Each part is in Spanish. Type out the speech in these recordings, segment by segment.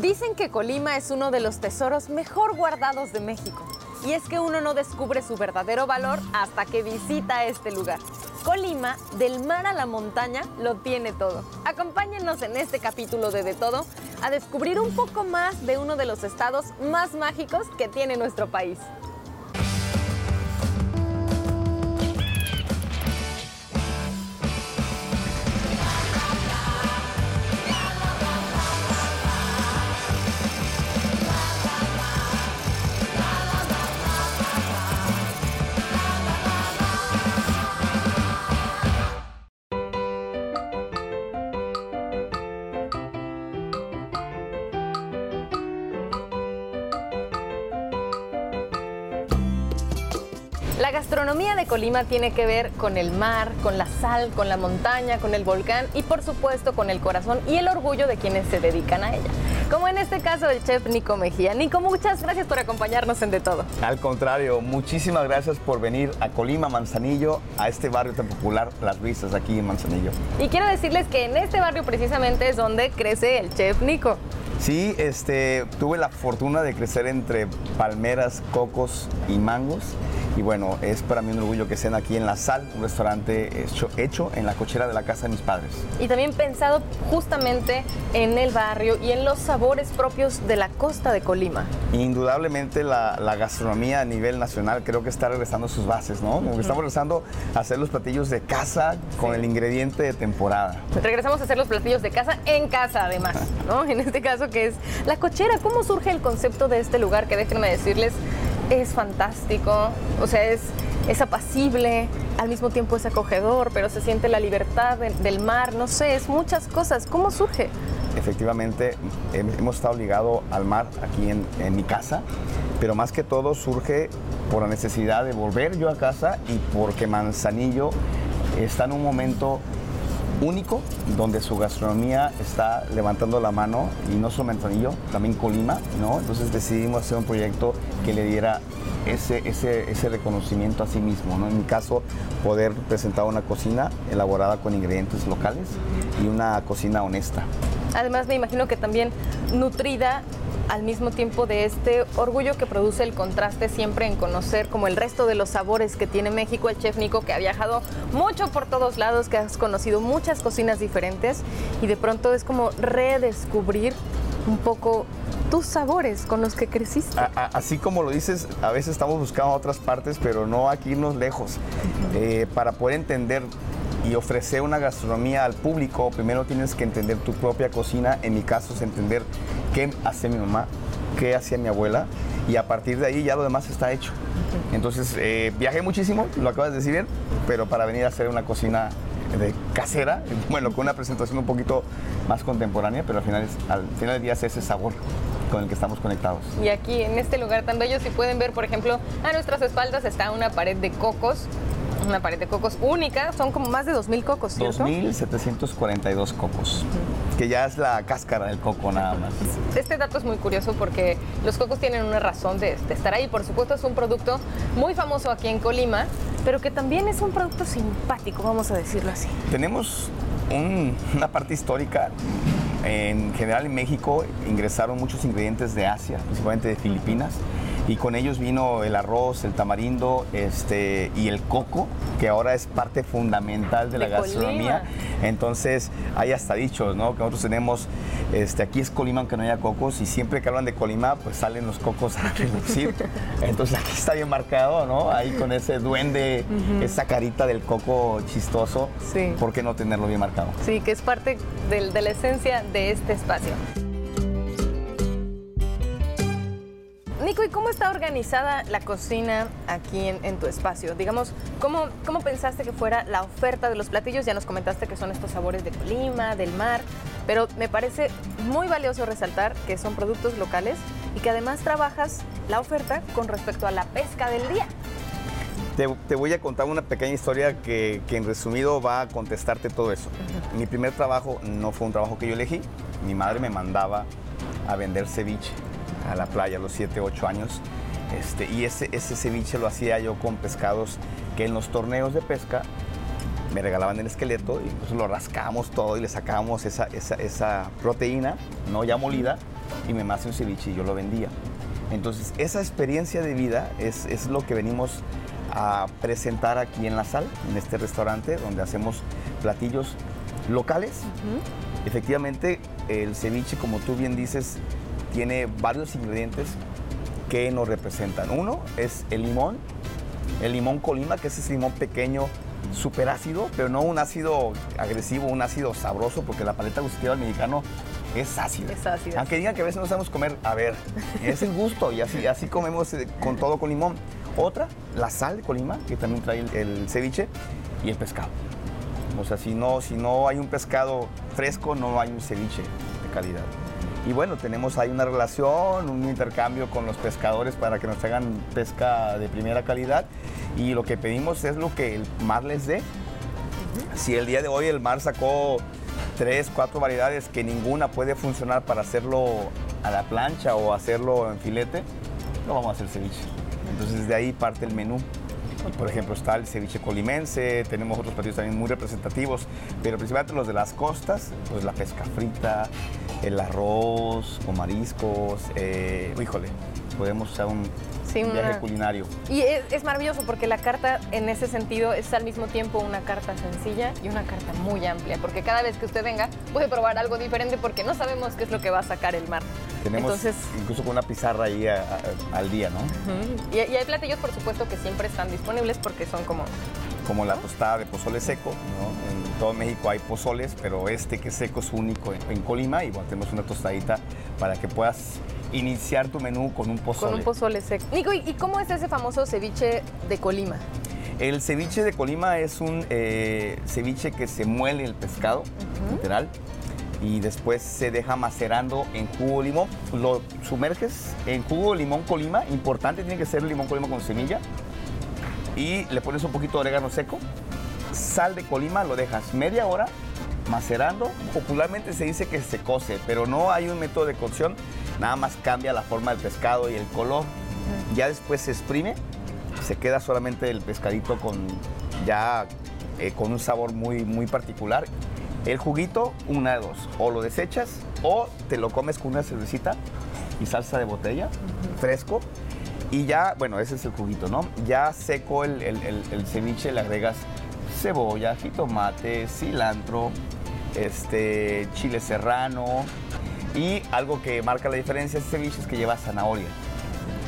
Dicen que Colima es uno de los tesoros mejor guardados de México. Y es que uno no descubre su verdadero valor hasta que visita este lugar. Colima, del mar a la montaña, lo tiene todo. Acompáñenos en este capítulo de De Todo a descubrir un poco más de uno de los estados más mágicos que tiene nuestro país. La gastronomía de Colima tiene que ver con el mar, con la sal, con la montaña, con el volcán y por supuesto con el corazón y el orgullo de quienes se dedican a ella. Como en este caso el chef Nico Mejía. Nico, muchas gracias por acompañarnos en De Todo. Al contrario, muchísimas gracias por venir a Colima, Manzanillo, a este barrio tan popular, Las Risas, aquí en Manzanillo. Y quiero decirles que en este barrio precisamente es donde crece el chef Nico. Sí, este, tuve la fortuna de crecer entre palmeras, cocos y mangos. Y bueno, es para mí un orgullo que estén aquí en La Sal, un restaurante hecho, hecho en la cochera de la casa de mis padres. Y también pensado justamente en el barrio y en los sabores propios de la costa de Colima. Indudablemente la, la gastronomía a nivel nacional creo que está regresando a sus bases, ¿no? Como que estamos regresando a hacer los platillos de casa con el ingrediente de temporada. Regresamos a hacer los platillos de casa en casa además, ¿no? En este caso que es la cochera. ¿Cómo surge el concepto de este lugar? Que déjenme decirles, es fantástico, o sea, es, apacible, al mismo tiempo es acogedor, pero se siente la libertad de- del mar, no sé, es muchas cosas. ¿Cómo surge? Efectivamente, hem- hemos estado ligados al mar aquí en mi casa, pero más que todo surge por la necesidad de volver yo a casa y porque Manzanillo está en un momento único donde su gastronomía está levantando la mano y no solo Manzanillo, también Colima, ¿no? Entonces decidimos hacer un proyecto que le diera ese, ese, ese reconocimiento a sí mismo, ¿no? En mi caso, poder presentar una cocina elaborada con ingredientes locales y una cocina honesta. Además, me imagino que también nutrida al mismo tiempo de este orgullo que produce el contraste siempre en conocer como el resto de los sabores que tiene México, el chef Nico que ha viajado mucho por todos lados, que has conocido muchas cocinas diferentes y de pronto es como redescubrir un poco tus sabores con los que creciste. A- a- así como lo dices, a veces estamos buscando otras partes, pero no aquí irnos lejos. Eh, para poder entender y ofrecer una gastronomía al público, primero tienes que entender tu propia cocina. En mi caso es entender qué hace mi mamá, qué hacía mi abuela, y a partir de ahí ya lo demás está hecho. Entonces, eh, viajé muchísimo, lo acabas de decir bien, pero para venir a hacer una cocina de casera, bueno, con una presentación un poquito más contemporánea, pero al final, es- al final del día es ese sabor con el que estamos conectados. Y aquí en este lugar tan bello, si pueden ver, por ejemplo, a nuestras espaldas está una pared de cocos, una pared de cocos única, son como más de 2.000 cocos, ¿cierto? 2.742 cocos, que ya es la cáscara del coco nada más. Este dato es muy curioso porque los cocos tienen una razón de, de estar ahí. Por supuesto, es un producto muy famoso aquí en Colima, pero que también es un producto simpático, vamos a decirlo así. Tenemos un- una parte histórica. En general en México ingresaron muchos ingredientes de Asia, principalmente de Filipinas, y con ellos vino el arroz, el tamarindo este, y el coco, que ahora es parte fundamental de la De gastronomía. Colima. Entonces hay hasta dichos, ¿no? Que nosotros tenemos, este, aquí es Colima aunque no haya cocos, y siempre que hablan de Colima, pues salen los cocos a relucir. Entonces aquí está bien marcado, ¿no? Ahí con ese duende, esa carita del coco chistoso. Sí. ¿Por qué no tenerlo bien marcado? Sí, que es parte del- de la esencia de este espacio. Nico, ¿y cómo está organizada la cocina aquí en, en tu espacio? Digamos, ¿cómo, ¿cómo pensaste que fuera la oferta de los platillos? Ya nos comentaste que son estos sabores de Colima, del mar, pero me parece muy valioso resaltar que son productos locales y que además trabajas la oferta con respecto a la pesca del día. Te, te voy a contar una pequeña historia que, que en resumido va a contestarte todo eso. Mi primer trabajo no fue un trabajo que yo elegí. Mi madre me mandaba a vender ceviche a la playa a los 7, 8 años. Este, y ese, ese ceviche lo hacía yo con pescados que en los torneos de pesca me regalaban el esqueleto y entonces lo rascábamos todo y le sacábamos esa, esa, esa proteína, ¿no? ya molida, y mamá hacía un ceviche y yo lo vendía. Entonces, esa experiencia de vida es, es lo que venimos a presentar aquí en la sal, en este restaurante donde hacemos platillos locales. Efectivamente, el ceviche, como tú bien dices, tiene varios ingredientes que nos representan. Uno es el limón, el limón colima, que es ese limón pequeño, súper ácido, pero no un ácido agresivo, un ácido sabroso, porque la paleta gustativa del mexicano es ácida. Es ácida. Aunque digan que a veces no sabemos comer, a ver, es el gusto y así, así comemos eh, con todo con limón. Otra, la sal de Colima, que también trae el, el ceviche, y el pescado. O sea, si no, si no hay un pescado fresco, no hay un ceviche de calidad. Y bueno, tenemos ahí una relación, un intercambio con los pescadores para que nos hagan pesca de primera calidad. Y lo que pedimos es lo que el mar les dé. Si el día de hoy el mar sacó tres, cuatro variedades que ninguna puede funcionar para hacerlo a la plancha o hacerlo en filete, no vamos a hacer ceviche. Entonces de ahí parte el menú. Por ejemplo, está el ceviche colimense, tenemos otros platillos también muy representativos, pero principalmente los de las costas, pues la pesca frita, el arroz con mariscos, eh, híjole, podemos hacer un Sí, viaje una- culinario. Y es, es maravilloso porque la carta en ese sentido es al mismo tiempo una carta sencilla y una carta muy amplia, porque cada vez que usted venga puede probar algo diferente porque no sabemos qué es lo que va a sacar el mar. Tenemos Entonces, incluso con una pizarra ahí a- a- al día, ¿no? y hay platillos por supuesto que siempre están disponibles porque son como Como la tostada de pozole seco, ¿no? En todo México hay pozoles, pero este que es seco es único en, en Colima y bueno, tenemos una tostadita para que puedas iniciar tu menú con un pozole. con un pozole seco. Nico, ¿y, y cómo es ese famoso ceviche de Colima? El ceviche de Colima es un eh, ceviche que se muele el pescado, literal, y después se deja macerando en jugo de limón. Lo sumerges en jugo de limón Colima, importante tiene que ser el limón Colima con semilla, y le pones un poquito de orégano seco, sal de Colima, lo dejas media hora macerando. Popularmente se dice que se cose, pero no hay un método de cocción, nada más cambia la forma del pescado y el color. Ya después se exprime, se queda solamente el pescadito con ya eh, con un sabor muy, muy particular. El juguito, una de dos, o lo desechas o te lo comes con una cervecita y salsa de botella, fresco. Y ya, bueno, ese es el juguito, ¿no? Ya seco el, el- ceviche, le agregas cebolla, jitomate, cilantro, este, chile serrano. Y algo que marca la diferencia de este ceviche es que lleva zanahoria.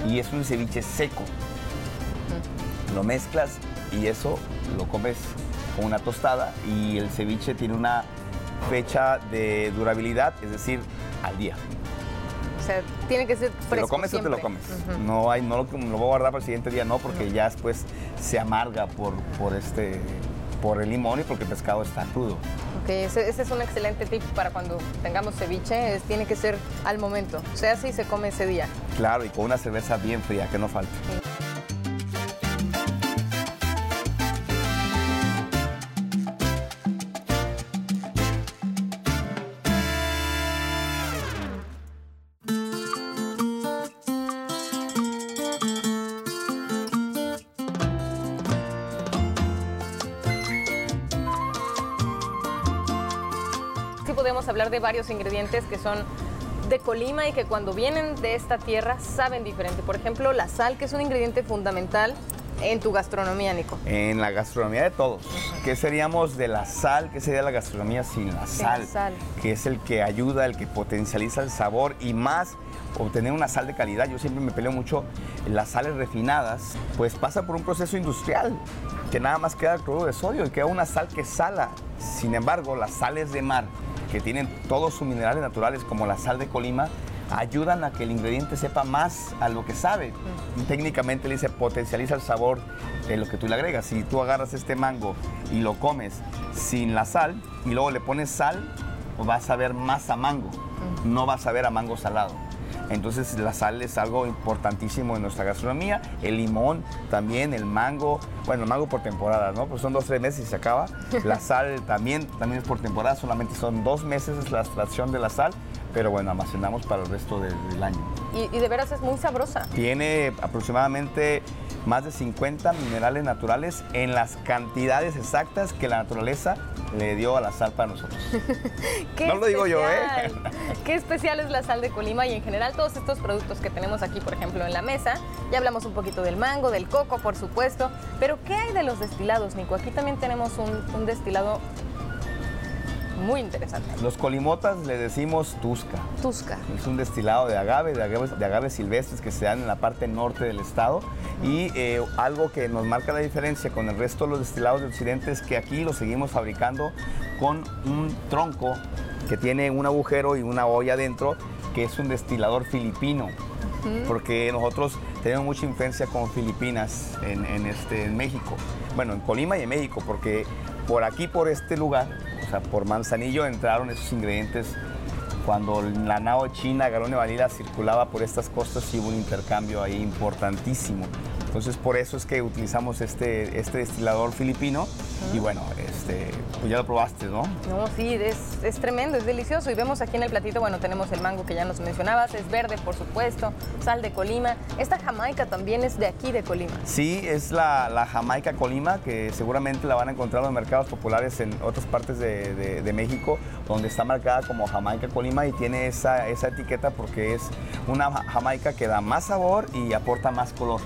Y es un ceviche seco. Lo mezclas y eso lo comes con una tostada. Y el ceviche tiene una fecha de durabilidad, es decir, al día. Tiene que ser fresco ¿Te lo comes o te lo comes? No hay, no lo, lo voy a guardar para el siguiente día, no, porque ya después se amarga por, por este por el limón y porque el pescado está crudo. Ok, ese, ese es un excelente tip para cuando tengamos ceviche, es- tiene que ser al momento, sea, si se come ese día. Claro, y con una cerveza bien fría, que no falte. Sí varios ingredientes que son de Colima y que cuando vienen de esta tierra saben diferente. Por ejemplo, la sal, que es un ingrediente fundamental en tu gastronomía, Nico. En la gastronomía de todos. ¿Qué seríamos de la sal? ¿Qué sería la gastronomía sin la Sin la sal? sal. Que es el que ayuda, el que potencializa el sabor y más obtener una sal de calidad. Yo siempre me peleo mucho. Las sales refinadas, pues pasa por un proceso industrial que nada más queda cloruro de sodio y queda una sal que sala. Sin embargo, las sales de mar, que tienen todos sus minerales naturales, como la sal de Colima, ayudan a que el ingrediente sepa más a lo que sabe. Y técnicamente le dice potencializa el sabor de lo que tú le agregas. Si tú agarras este mango y lo comes sin la sal y luego le pones sal, vas a ver más a mango, no vas a ver a mango salado. Entonces la sal es algo importantísimo en nuestra gastronomía. El limón también, el mango, bueno, el mango por temporada, ¿no? Pues son dos, tres meses y se acaba. La sal también, también es por temporada, solamente son dos meses es la extracción de la sal, pero bueno, almacenamos para el resto del, del año. Y, y de veras es muy sabrosa. Tiene aproximadamente más de 50 minerales naturales en las cantidades exactas que la naturaleza le dio a la sal para nosotros. no lo digo yo, ¿eh? Qué especial es la sal de Colima y en general todos estos productos que tenemos aquí, por ejemplo, en la mesa. Ya hablamos un poquito del mango, del coco, por supuesto. Pero ¿qué hay de los destilados, Nico? Aquí también tenemos un, un destilado muy interesante. Los colimotas le decimos tusca. Tusca. Es un destilado de agave, de agaves, silvestres que se dan en la parte norte del estado. Y eh, algo que nos marca la diferencia con el resto de los destilados de occidente es que aquí lo seguimos fabricando con un tronco que tiene un agujero y una olla adentro, que es un destilador filipino. Porque nosotros tenemos mucha influencia con Filipinas en, este, en México. Bueno, en Colima y en México, porque por aquí, por este lugar, por Manzanillo entraron esos ingredientes cuando la nao china Garone Vanilla circulaba por estas costas y hubo un intercambio ahí importantísimo. Entonces por eso es que utilizamos este, este destilador filipino y bueno, este, pues ya lo probaste, ¿no? No, sí, es, tremendo, es delicioso. Y vemos aquí en el platito, bueno, tenemos el mango que ya nos mencionabas, es verde, por supuesto, sal de Colima. Esta jamaica también es de aquí, de Colima. Sí, es la, jamaica Colima, que seguramente la van a encontrar en los mercados populares en otras partes de, México, donde está marcada como jamaica Colima y tiene esa, esa etiqueta porque es una jamaica que da más sabor y aporta más color.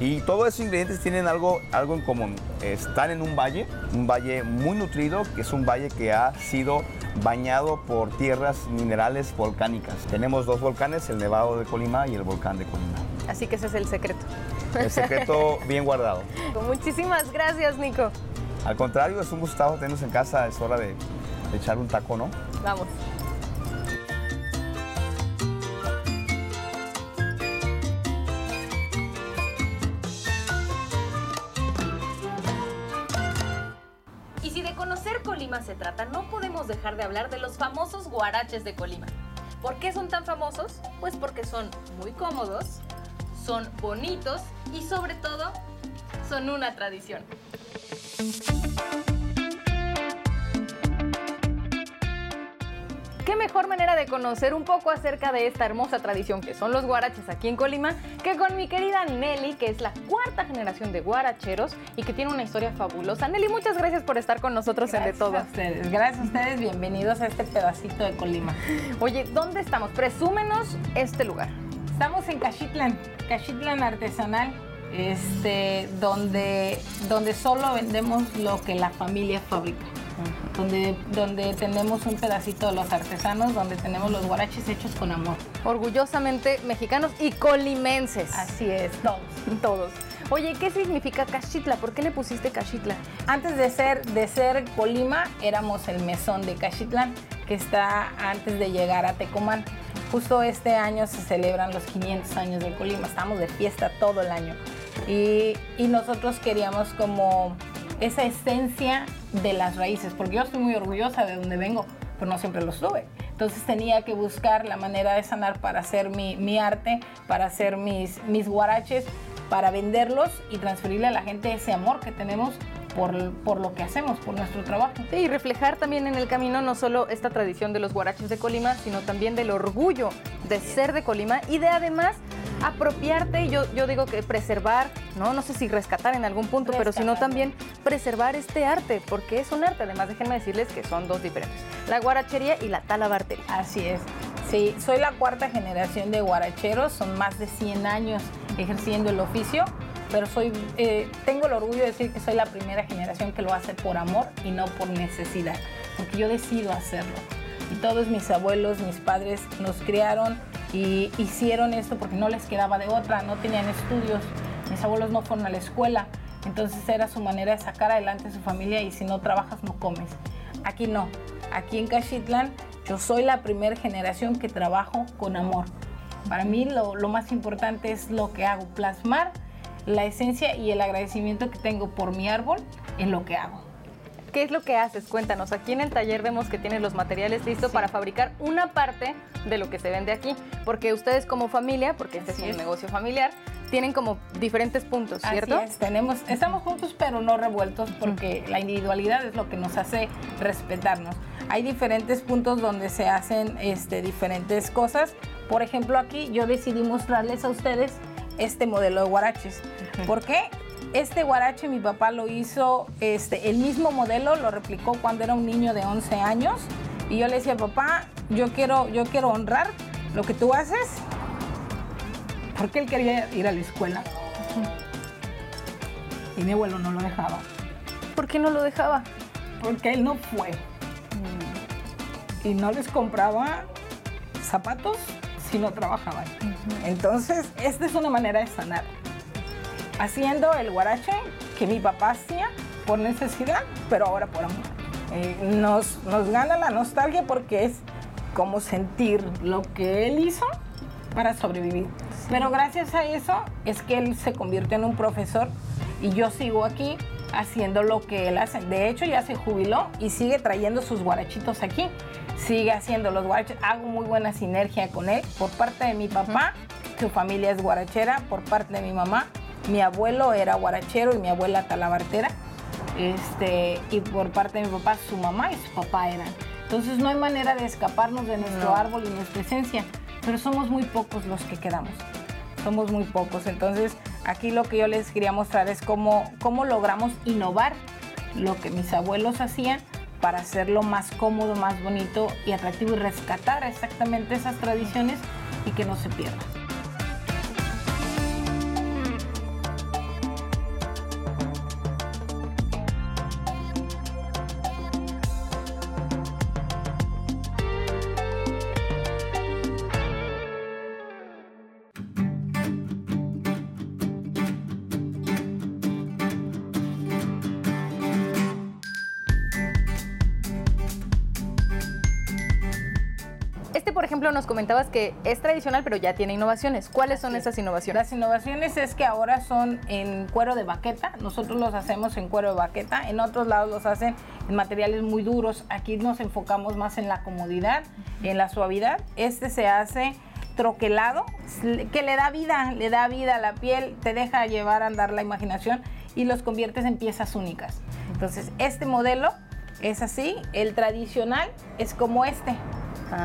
Y todos esos ingredientes tienen algo, algo en común. Están en un valle, un valle muy nutrido, que es un valle que ha sido bañado por tierras minerales volcánicas. Tenemos dos volcanes, el Nevado de Colima y el volcán de Colima. Así que ese es el secreto. El secreto bien guardado. Muchísimas gracias, Nico. Al contrario, es un gustado tenernos en casa, es hora de echar un taco, ¿no? Vamos. Se trata, no podemos dejar de hablar de los famosos guaraches de Colima. ¿Por qué son tan famosos? Pues porque son muy cómodos, son bonitos y sobre todo son una tradición. Qué mejor manera de conocer un poco acerca de esta hermosa tradición que son los guaraches aquí en Colima que con mi querida Nelly, que es la cuarta generación de guaracheros y que tiene una historia fabulosa. Nelly, muchas gracias por estar con nosotros en De Todo. Gracias a ustedes, gracias a ustedes, bienvenidos a este pedacito de Colima. Oye, ¿dónde estamos? Presúmenos este lugar. Estamos en Cachitlan, Cachitlan Artesanal, este, donde, donde solo vendemos lo que la familia fabrica donde, donde tenemos un pedacito de los artesanos, donde tenemos los guaraches hechos con amor. Orgullosamente mexicanos y colimenses. Así es, todos. todos. Oye, ¿qué significa Cachitla? ¿Por qué le pusiste Cachitla? Antes de ser, de ser Colima, éramos el mesón de Cachitlán, que está antes de llegar a Tecomán. Justo este año se celebran los 500 años de Colima, estamos de fiesta todo el año. Y, y nosotros queríamos como esa esencia de las raíces, porque yo estoy muy orgullosa de donde vengo, pero no siempre lo estuve. Entonces tenía que buscar la manera de sanar para hacer mi, arte, para hacer mis, mis guaraches, para venderlos y transferirle a la gente ese amor que tenemos por, por, lo que hacemos, por nuestro trabajo. Sí, y reflejar también en el camino no solo esta tradición de los guaraches de Colima, sino también del orgullo de ser de Colima y de además apropiarte, yo, yo digo que preservar, ¿no? No sé si rescatar en algún punto, pero sino también preservar este arte, porque es un arte. Además, déjenme decirles que son dos diferentes, la guarachería y la talabartería. Así es. Sí, soy la cuarta generación de guaracheros, son más de 100 años ejerciendo el oficio, pero soy, eh, tengo el orgullo de decir que soy la primera generación que lo hace por amor y no por necesidad, porque yo decido hacerlo. Y todos mis abuelos, mis padres nos criaron y hicieron esto porque no les quedaba de otra, no tenían estudios, mis abuelos no fueron a la escuela, entonces era su manera de sacar adelante a su familia y si no trabajas no comes. Aquí no, aquí en Cachitlán yo soy la primera generación que trabajo con amor. Para mí lo, lo más importante es lo que hago, plasmar la esencia y el agradecimiento que tengo por mi árbol en lo que hago. ¿Qué es lo que haces? Cuéntanos. Aquí en el taller vemos que tienes los materiales listos para fabricar una parte de lo que se vende aquí. Porque ustedes como familia, porque este es un negocio familiar, tienen como diferentes puntos, ¿cierto? Así es. Tenemos, estamos juntos pero no revueltos porque la individualidad es lo que nos hace respetarnos. Hay diferentes puntos donde se hacen este, diferentes cosas. Por ejemplo, aquí yo decidí mostrarles a ustedes este modelo de guaraches. ¿Por qué? Este guarache mi papá lo hizo, este, el mismo modelo lo replicó cuando era un niño de 11 años. Y yo le decía, papá, yo quiero, yo quiero honrar lo que tú haces, porque él quería ir a la escuela. Y mi abuelo no lo dejaba. ¿Por qué no lo dejaba? Porque él no fue. Y no les compraba zapatos si no trabajaban. Entonces, esta es una manera de sanar. Haciendo el guarache que mi papá hacía por necesidad, pero ahora por amor. Eh, nos, nos gana la nostalgia porque es como sentir lo que él hizo para sobrevivir. Pero gracias a eso es que él se convirtió en un profesor y yo sigo aquí haciendo lo que él hace. De hecho, ya se jubiló y sigue trayendo sus guarachitos aquí. Sigue haciendo los guarachitos. Hago muy buena sinergia con él. Por parte de mi papá, su familia es guarachera. Por parte de mi mamá, mi abuelo era guarachero y mi abuela talabartera. Este, y por parte de mi papá, su mamá y su papá eran. Entonces no hay manera de escaparnos de nuestro árbol y nuestra esencia, pero somos muy pocos los que quedamos. Somos muy pocos. Entonces aquí lo que yo les quería mostrar es cómo, cómo logramos innovar lo que mis abuelos hacían para hacerlo más cómodo, más bonito y atractivo y rescatar exactamente esas tradiciones y que no se pierdan. Ejemplo, nos comentabas que es tradicional, pero ya tiene innovaciones. ¿Cuáles son esas innovaciones? Las innovaciones es que ahora son en cuero de baqueta. Nosotros los hacemos en cuero de baqueta. En otros lados los hacen en materiales muy duros. Aquí nos enfocamos más en la comodidad, en la suavidad. Este se hace troquelado, que le da vida, le da vida a la piel, te deja llevar a andar la imaginación y los conviertes en piezas únicas. Entonces, este modelo es así. El tradicional es como este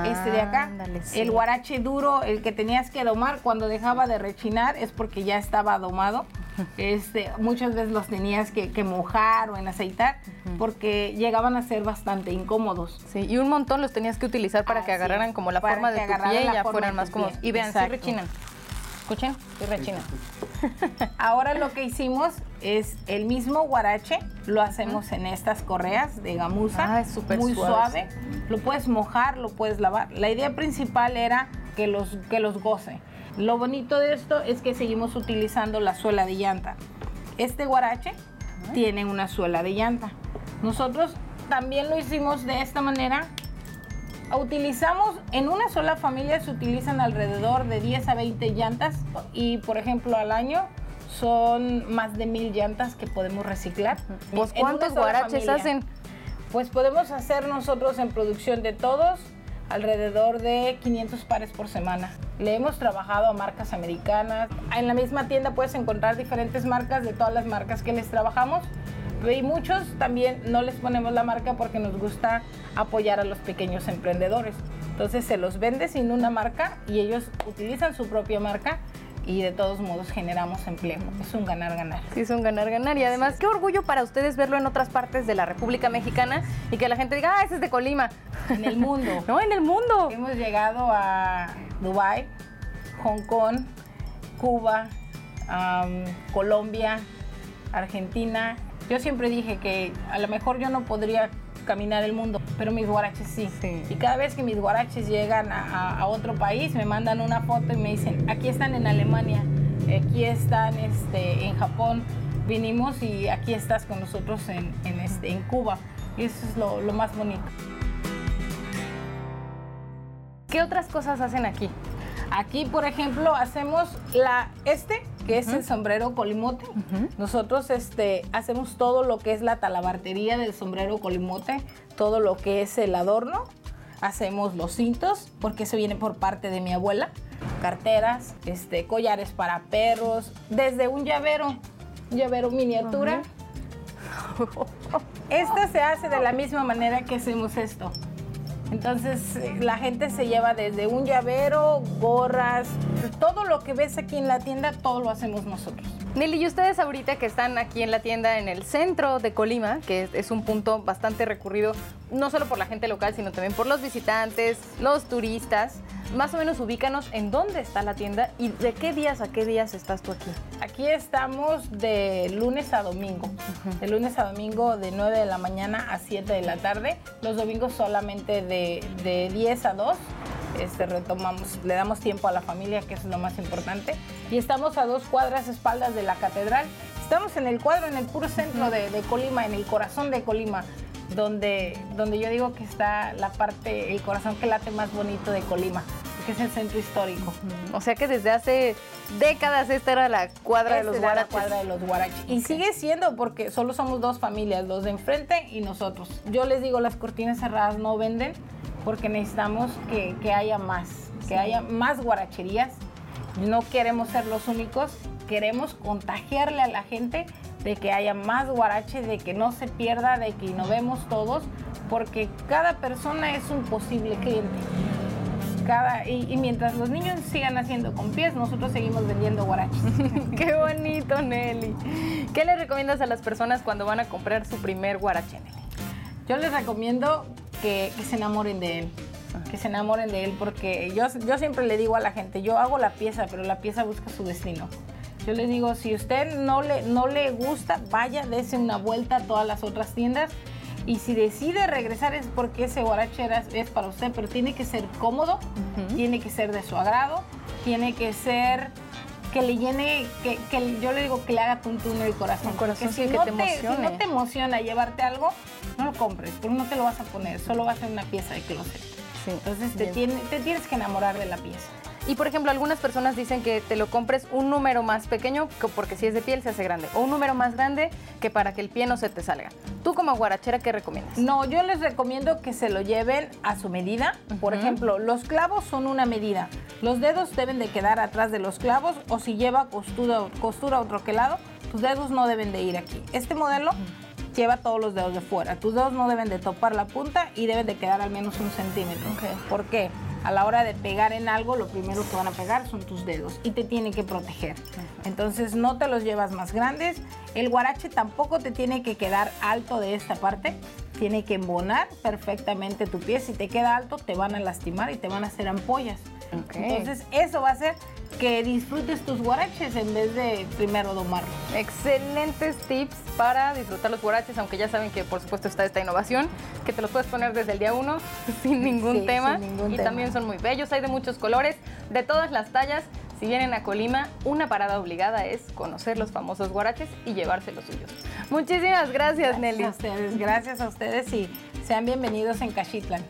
este de acá. Ándale, sí. El guarache duro, el que tenías que domar cuando dejaba de rechinar es porque ya estaba domado. Este, muchas veces los tenías que, que mojar o en aceitar porque llegaban a ser bastante incómodos. Sí, y un montón los tenías que utilizar para que agarraran como la forma de tu pie y ya fueran más cómodos. Y vean, sí Exacto. rechinan. Escuchen, sí rechinan. Ahora lo que hicimos es el mismo guarache, lo hacemos en estas correas de gamuza, Ah, es súper muy suave, suave. Lo puedes mojar, lo puedes lavar. La idea principal era que los, que los goce. Lo bonito de esto es que seguimos utilizando la suela de llanta. Este guarache tiene una suela de llanta. Nosotros también lo hicimos de esta manera. Utilizamos, en una sola familia se utilizan alrededor de 10 a 20 llantas y por ejemplo al año son más de mil llantas que podemos reciclar. Pues, En ¿cuántos guaraches familia. hacen? Pues podemos hacer nosotros en producción de todos alrededor de 500 pares por semana. Le hemos trabajado a marcas americanas. En la misma tienda puedes encontrar diferentes marcas de todas las marcas que les trabajamos. Y muchos también no les ponemos la marca porque nos gusta apoyar a los pequeños emprendedores. Entonces se los vende sin una marca y ellos utilizan su propia marca y de todos modos generamos empleo. Es un ganar-ganar. Sí, es un ganar-ganar. Y además, qué orgullo para ustedes verlo en otras partes de la República Mexicana y que la gente diga, ah, ese es de Colima. En el mundo. no, en el mundo. Hemos llegado a Dubái, Hong Kong, Cuba, am, Colombia, Argentina. Yo siempre dije que a lo mejor yo no podría caminar el mundo, pero mis guaraches sí. Sí. Y cada vez que mis guaraches llegan a, otro país, me mandan una foto y me dicen, aquí están en Alemania, aquí están este, en Japón, vinimos y aquí estás con nosotros en, en, este, en Cuba. Y eso es lo, lo más bonito. ¿Qué otras cosas hacen aquí? Aquí, por ejemplo, hacemos la este, que es el sombrero colimote. Nosotros este, hacemos todo lo que es la talabartería del sombrero colimote, todo lo que es el adorno. Hacemos los cintos, porque eso viene por parte de mi abuela. Carteras, este, collares para perros, desde un llavero, un llavero miniatura. Esta se hace de la misma manera que hacemos esto. Entonces eh, la gente se lleva desde un llavero, gorras, todo lo que ves aquí en la tienda, todo lo hacemos nosotros. Nelly, y ustedes ahorita que están aquí en la tienda en el centro de Colima, que es un punto bastante recurrido, no solo por la gente local, sino también por los visitantes, los turistas, más o menos ubícanos en dónde está la tienda y de qué días a qué días estás tú aquí. Aquí estamos de lunes a domingo, de lunes a domingo de 9 de la mañana a 7 de la tarde, los domingos solamente de, de 10 a 2 este, retomamos, le damos tiempo a la familia, que es lo más importante. Y estamos a dos cuadras espaldas de la catedral. Estamos en el cuadro, en el puro centro de, Colima, en el corazón de Colima, donde, donde yo digo que está la parte, el corazón que late más bonito de Colima que es el centro histórico. O sea que desde hace décadas esta era la cuadra de los guaraches. La cuadra de los guaraches. Y sigue siendo porque solo somos dos familias, los de enfrente y nosotros. Yo les digo, las cortinas cerradas no venden porque necesitamos que, haya más, que haya más guaracherías. No queremos ser los únicos, queremos contagiarle a la gente de que haya más guaraches, de que no se pierda, de que innovemos todos, porque cada persona es un posible cliente. Cada, y, y, mientras los niños sigan haciendo con pies, nosotros seguimos vendiendo guaraches. Qué bonito, Nelly. ¿Qué le recomiendas a las personas cuando van a comprar su primer guarache, Nelly? Yo les recomiendo que, se enamoren de él que se enamoren de él, porque yo, yo siempre le digo a la gente, yo hago la pieza, pero la pieza busca su destino. Yo le digo, si usted no le, no le gusta, vaya, dése una vuelta a todas las otras tiendas. Y si decide regresar es porque ese guarachera es para usted, pero tiene que ser cómodo, tiene que ser de su agrado, tiene que ser que le llene, que, yo le digo que le haga tuntún el corazón. El corazón si, que te emocione. si no te emociona llevarte algo, no lo compres, porque no te lo vas a poner, solo va a ser una pieza de closet. Entonces te, te tienes que enamorar de la pieza. Y por ejemplo, algunas personas dicen que te lo compres un número más pequeño, porque si es de piel se hace grande, o un número más grande que para que el pie no se te salga. ¿Tú como guarachera qué recomiendas? No, yo les recomiendo que se lo lleven a su medida. Por ejemplo, los clavos son una medida. Los dedos deben de quedar atrás de los clavos o si lleva costura, costura o troquelado, tus dedos no deben de ir aquí. Este modelo lleva todos los dedos de fuera. Tus dedos no deben de topar la punta y deben de quedar al menos un centímetro. ¿Por qué? a la hora de pegar en algo, lo primero que van a pegar son tus dedos y te tiene que proteger. Entonces no te los llevas más grandes. El guarache tampoco te tiene que quedar alto de esta parte. Tiene que embonar perfectamente tu pie. Si te queda alto, te van a lastimar y te van a hacer ampollas. Entonces eso va a hacer que disfrutes tus guaraches en vez de primero domarlos. Excelentes tips para disfrutar los guaraches, aunque ya saben que por supuesto está esta innovación, que te los puedes poner desde el día uno sin ningún tema. y también son muy bellos, hay de muchos colores, de todas las tallas. Si vienen a Colima, una parada obligada es conocer los famosos guaraches y llevarse los suyos. Muchísimas gracias, Nelly. Gracias a ustedes, gracias a ustedes y sean bienvenidos en Cachitlan.